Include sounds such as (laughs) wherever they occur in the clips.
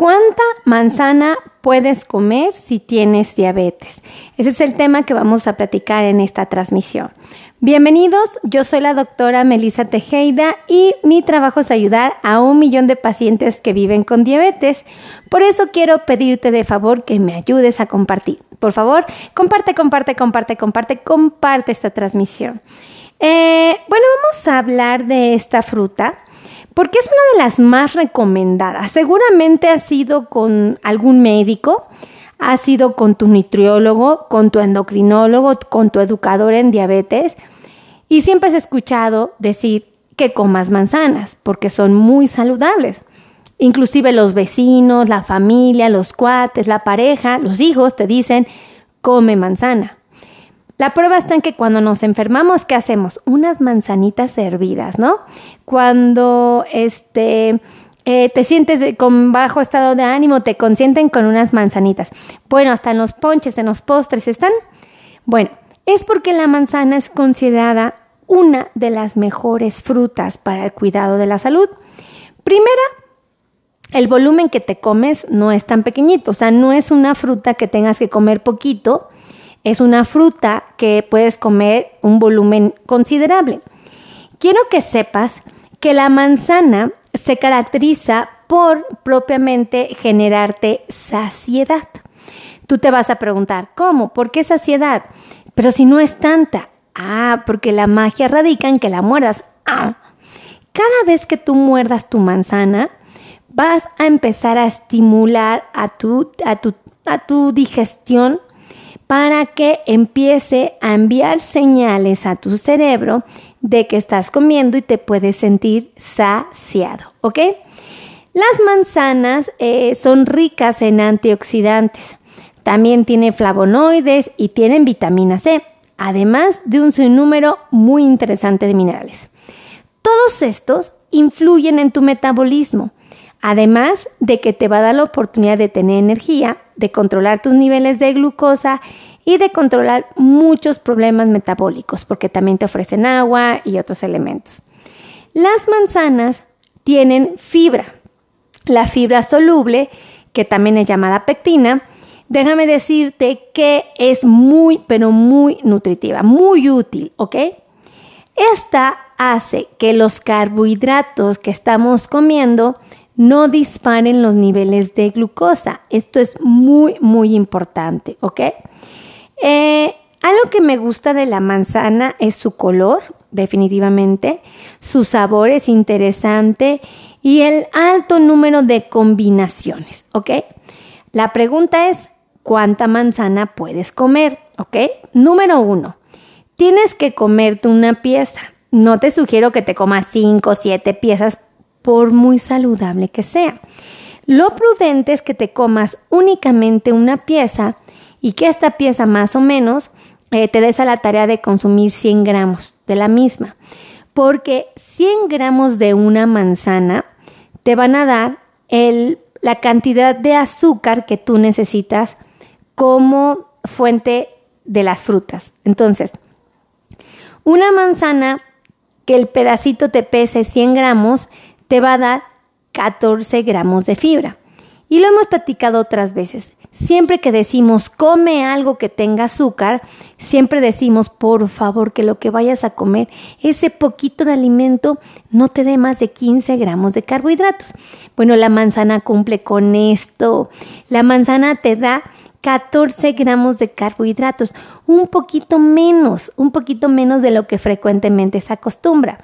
¿Cuánta manzana puedes comer si tienes diabetes? Ese es el tema que vamos a platicar en esta transmisión. Bienvenidos, yo soy la doctora Melissa Tejeda y mi trabajo es ayudar a un millón de pacientes que viven con diabetes. Por eso quiero pedirte de favor que me ayudes a compartir. Por favor, comparte, comparte, comparte, comparte, comparte esta transmisión. Eh, bueno, vamos a hablar de esta fruta porque es una de las más recomendadas. Seguramente ha sido con algún médico, ha sido con tu nutriólogo, con tu endocrinólogo, con tu educador en diabetes y siempre has escuchado decir que comas manzanas porque son muy saludables. Inclusive los vecinos, la familia, los cuates, la pareja, los hijos te dicen, come manzana. La prueba está en que cuando nos enfermamos, ¿qué hacemos? Unas manzanitas hervidas, ¿no? Cuando este, eh, te sientes con bajo estado de ánimo, te consienten con unas manzanitas. Bueno, hasta en los ponches, en los postres están. Bueno, es porque la manzana es considerada una de las mejores frutas para el cuidado de la salud. Primera, el volumen que te comes no es tan pequeñito, o sea, no es una fruta que tengas que comer poquito es una fruta que puedes comer un volumen considerable. Quiero que sepas que la manzana se caracteriza por propiamente generarte saciedad. Tú te vas a preguntar, ¿cómo? ¿Por qué saciedad? Pero si no es tanta. Ah, porque la magia radica en que la muerdas. Ah. Cada vez que tú muerdas tu manzana, vas a empezar a estimular a tu, a tu, a tu digestión para que empiece a enviar señales a tu cerebro de que estás comiendo y te puedes sentir saciado, ¿ok? Las manzanas eh, son ricas en antioxidantes, también tienen flavonoides y tienen vitamina C, además de un sinnúmero muy interesante de minerales. Todos estos influyen en tu metabolismo, además de que te va a dar la oportunidad de tener energía de controlar tus niveles de glucosa y de controlar muchos problemas metabólicos, porque también te ofrecen agua y otros elementos. Las manzanas tienen fibra. La fibra soluble, que también es llamada pectina, déjame decirte que es muy, pero muy nutritiva, muy útil, ¿ok? Esta hace que los carbohidratos que estamos comiendo no disparen los niveles de glucosa. Esto es muy, muy importante, ¿ok? Eh, algo que me gusta de la manzana es su color, definitivamente, su sabor es interesante y el alto número de combinaciones, ¿ok? La pregunta es, ¿cuánta manzana puedes comer? ¿Ok? Número uno, tienes que comerte una pieza. No te sugiero que te comas cinco o siete piezas por muy saludable que sea. Lo prudente es que te comas únicamente una pieza y que esta pieza más o menos eh, te des a la tarea de consumir 100 gramos de la misma, porque 100 gramos de una manzana te van a dar el, la cantidad de azúcar que tú necesitas como fuente de las frutas. Entonces, una manzana que el pedacito te pese 100 gramos te va a dar 14 gramos de fibra. Y lo hemos platicado otras veces. Siempre que decimos come algo que tenga azúcar, siempre decimos por favor que lo que vayas a comer, ese poquito de alimento no te dé más de 15 gramos de carbohidratos. Bueno, la manzana cumple con esto. La manzana te da 14 gramos de carbohidratos, un poquito menos, un poquito menos de lo que frecuentemente se acostumbra.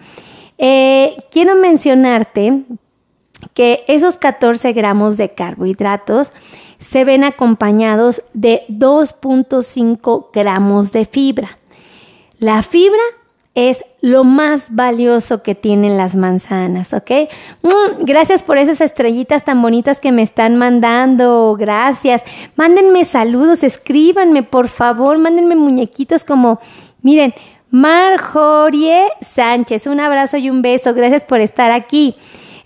Eh, quiero mencionarte que esos 14 gramos de carbohidratos se ven acompañados de 2.5 gramos de fibra. La fibra es lo más valioso que tienen las manzanas, ¿ok? Mm, gracias por esas estrellitas tan bonitas que me están mandando, gracias. Mándenme saludos, escríbanme, por favor, mándenme muñequitos como, miren, Marjorie Sánchez. Un abrazo y un beso. Gracias por estar aquí.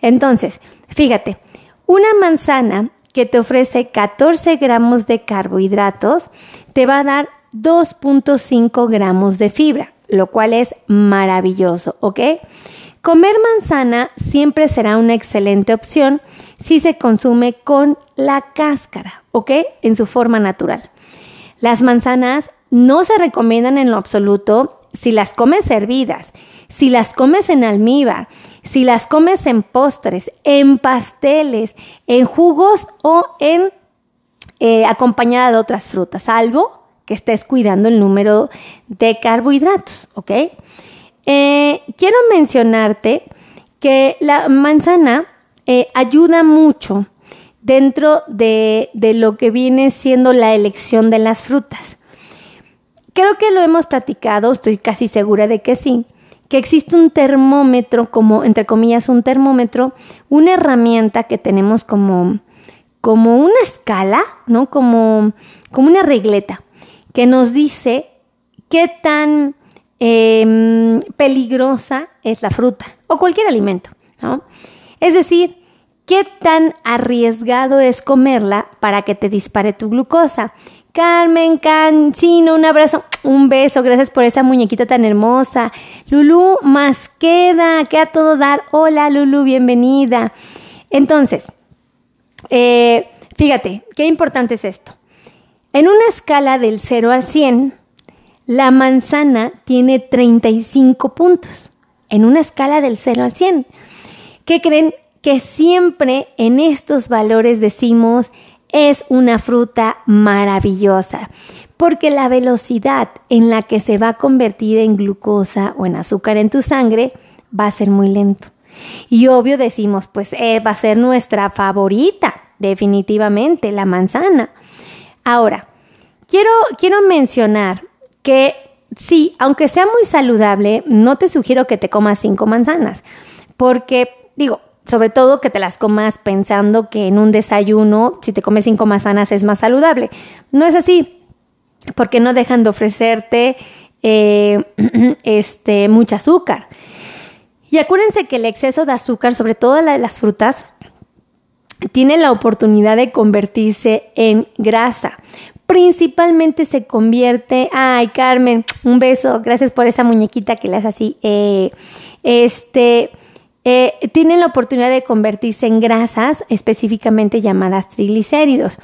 Entonces, fíjate, una manzana que te ofrece 14 gramos de carbohidratos te va a dar 2.5 gramos de fibra, lo cual es maravilloso, ¿ok? Comer manzana siempre será una excelente opción si se consume con la cáscara, ¿ok? En su forma natural. Las manzanas no se recomiendan en lo absoluto si las comes hervidas, si las comes en almíbar, si las comes en postres, en pasteles, en jugos o en eh, acompañada de otras frutas, salvo que estés cuidando el número de carbohidratos, ¿ok? Eh, quiero mencionarte que la manzana eh, ayuda mucho dentro de, de lo que viene siendo la elección de las frutas. Creo que lo hemos platicado, estoy casi segura de que sí, que existe un termómetro, como entre comillas un termómetro, una herramienta que tenemos como, como una escala, ¿no? Como, como una regleta, que nos dice qué tan em, peligrosa es la fruta o cualquier alimento, ¿no? Es decir, qué tan arriesgado es comerla para que te dispare tu glucosa. Carmen, Cancino, un abrazo, un beso, gracias por esa muñequita tan hermosa. Lulu, más queda, queda todo dar. Hola Lulu, bienvenida. Entonces, eh, fíjate, qué importante es esto. En una escala del 0 al 100, la manzana tiene 35 puntos. En una escala del 0 al 100. ¿Qué creen? Que siempre en estos valores decimos es una fruta maravillosa, porque la velocidad en la que se va a convertir en glucosa o en azúcar en tu sangre va a ser muy lento. Y obvio decimos, pues eh, va a ser nuestra favorita, definitivamente, la manzana. Ahora, quiero, quiero mencionar que sí, aunque sea muy saludable, no te sugiero que te comas cinco manzanas, porque digo, sobre todo que te las comas pensando que en un desayuno, si te comes cinco manzanas, es más saludable. No es así, porque no dejan de ofrecerte eh, (clears throat) este, mucho azúcar. Y acuérdense que el exceso de azúcar, sobre todo la de las frutas, tiene la oportunidad de convertirse en grasa. Principalmente se convierte, ay Carmen, un beso, gracias por esa muñequita que le haces así. Eh, este, eh, tienen la oportunidad de convertirse en grasas específicamente llamadas triglicéridos.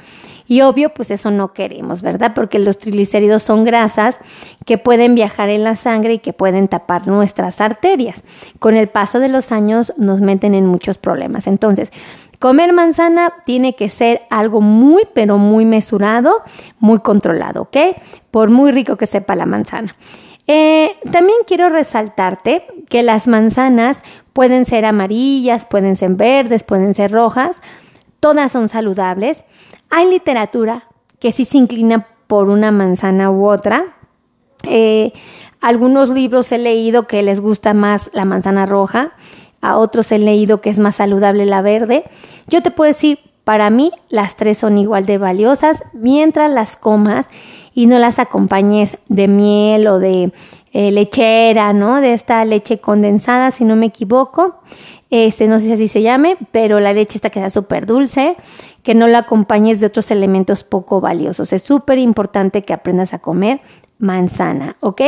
Y obvio, pues eso no queremos, ¿verdad? Porque los triglicéridos son grasas que pueden viajar en la sangre y que pueden tapar nuestras arterias. Con el paso de los años nos meten en muchos problemas. Entonces, comer manzana tiene que ser algo muy, pero muy mesurado, muy controlado, ¿ok? Por muy rico que sepa la manzana. Eh, también quiero resaltarte que las manzanas pueden ser amarillas, pueden ser verdes, pueden ser rojas, todas son saludables. Hay literatura que sí se inclina por una manzana u otra. Eh, algunos libros he leído que les gusta más la manzana roja, a otros he leído que es más saludable la verde. Yo te puedo decir, para mí las tres son igual de valiosas mientras las comas y no las acompañes de miel o de eh, lechera, ¿no? De esta leche condensada, si no me equivoco. Este, no sé si así se llame, pero la leche está queda súper dulce, que no la acompañes de otros elementos poco valiosos. Es súper importante que aprendas a comer manzana, ¿ok?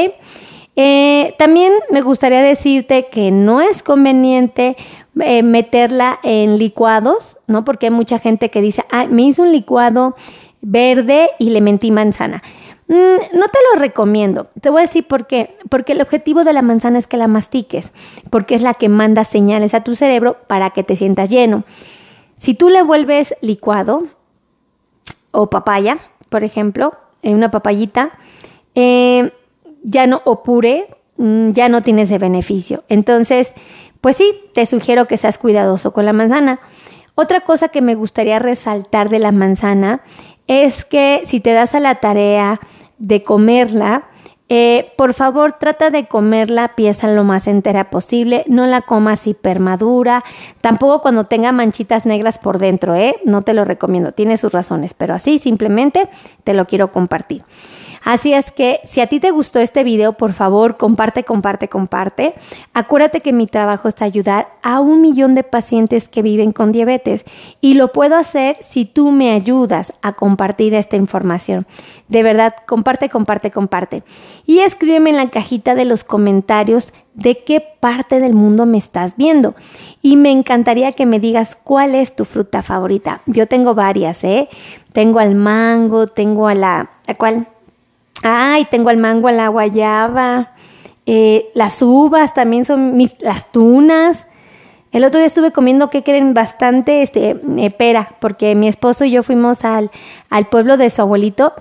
Eh, también me gustaría decirte que no es conveniente eh, meterla en licuados, ¿no? Porque hay mucha gente que dice, ah, me hizo un licuado verde y le mentí manzana. Mm, no te lo recomiendo. Te voy a decir por qué. Porque el objetivo de la manzana es que la mastiques, porque es la que manda señales a tu cerebro para que te sientas lleno. Si tú le vuelves licuado o papaya, por ejemplo, en una papayita, eh, ya no, o mm, ya no tiene ese beneficio. Entonces, pues sí, te sugiero que seas cuidadoso con la manzana. Otra cosa que me gustaría resaltar de la manzana es que si te das a la tarea de comerla, eh, por favor, trata de comerla pieza lo más entera posible. No la comas hipermadura. Tampoco cuando tenga manchitas negras por dentro, ¿eh? No te lo recomiendo. Tiene sus razones, pero así simplemente te lo quiero compartir. Así es que si a ti te gustó este video, por favor, comparte, comparte, comparte. Acuérdate que mi trabajo es ayudar a un millón de pacientes que viven con diabetes y lo puedo hacer si tú me ayudas a compartir esta información. De verdad, comparte, comparte, comparte. Y escríbeme en la cajita de los comentarios de qué parte del mundo me estás viendo. Y me encantaría que me digas cuál es tu fruta favorita. Yo tengo varias, ¿eh? Tengo al mango, tengo a la... ¿A cuál? Ay, tengo al mango, la guayaba. Eh, las uvas también son mis... Las tunas. El otro día estuve comiendo que creen bastante este, eh, pera, porque mi esposo y yo fuimos al, al pueblo de su abuelito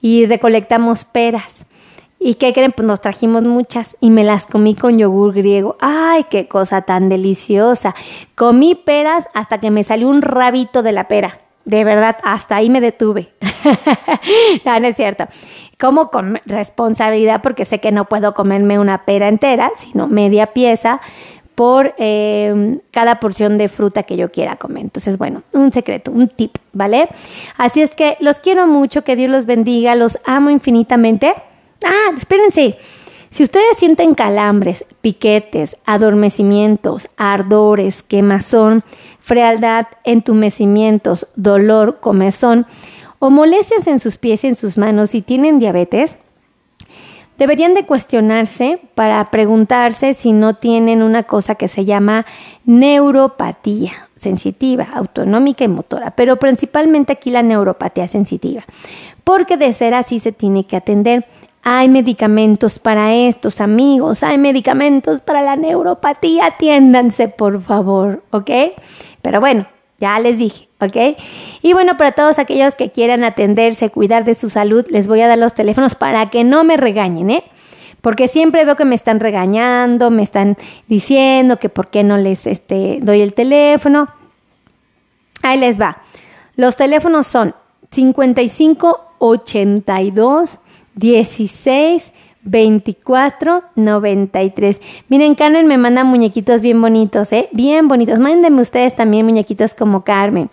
y recolectamos peras. ¿Y qué creen? Pues nos trajimos muchas y me las comí con yogur griego. ¡Ay, qué cosa tan deliciosa! Comí peras hasta que me salió un rabito de la pera. De verdad, hasta ahí me detuve. (laughs) no, no es cierto. Como con responsabilidad porque sé que no puedo comerme una pera entera, sino media pieza por eh, cada porción de fruta que yo quiera comer. Entonces, bueno, un secreto, un tip, ¿vale? Así es que los quiero mucho, que Dios los bendiga, los amo infinitamente. Ah, espérense. Si ustedes sienten calambres, piquetes, adormecimientos, ardores, quemazón, frialdad, entumecimientos, dolor, comezón o molestias en sus pies y en sus manos y tienen diabetes, deberían de cuestionarse para preguntarse si no tienen una cosa que se llama neuropatía sensitiva, autonómica y motora, pero principalmente aquí la neuropatía sensitiva, porque de ser así se tiene que atender. Hay medicamentos para estos amigos, hay medicamentos para la neuropatía, atiéndanse por favor, ¿ok? Pero bueno, ya les dije, ¿ok? Y bueno, para todos aquellos que quieran atenderse, cuidar de su salud, les voy a dar los teléfonos para que no me regañen, ¿eh? Porque siempre veo que me están regañando, me están diciendo que por qué no les este, doy el teléfono. Ahí les va. Los teléfonos son 55 82 16 24 93. Miren, Carmen me manda muñequitos bien bonitos, ¿eh? Bien bonitos. Mándenme ustedes también muñequitos como Carmen.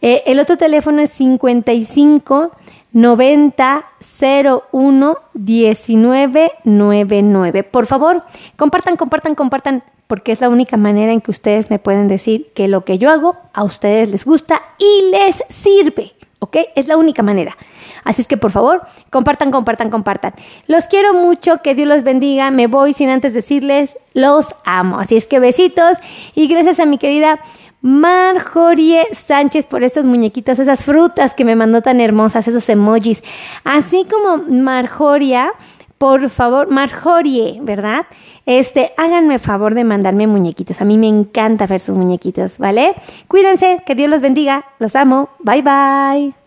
Eh, el otro teléfono es 55 90 01 19 99. Por favor, compartan, compartan, compartan, porque es la única manera en que ustedes me pueden decir que lo que yo hago a ustedes les gusta y les sirve. ¿Ok? Es la única manera. Así es que por favor, compartan, compartan, compartan. Los quiero mucho, que Dios los bendiga. Me voy sin antes decirles, los amo. Así es que besitos y gracias a mi querida Marjorie Sánchez por estos muñequitos, esas frutas que me mandó tan hermosas, esos emojis. Así como Marjoria, por favor, Marjorie, ¿verdad? Este, háganme favor de mandarme muñequitos. A mí me encanta ver sus muñequitos, ¿vale? Cuídense, que Dios los bendiga. Los amo. Bye bye.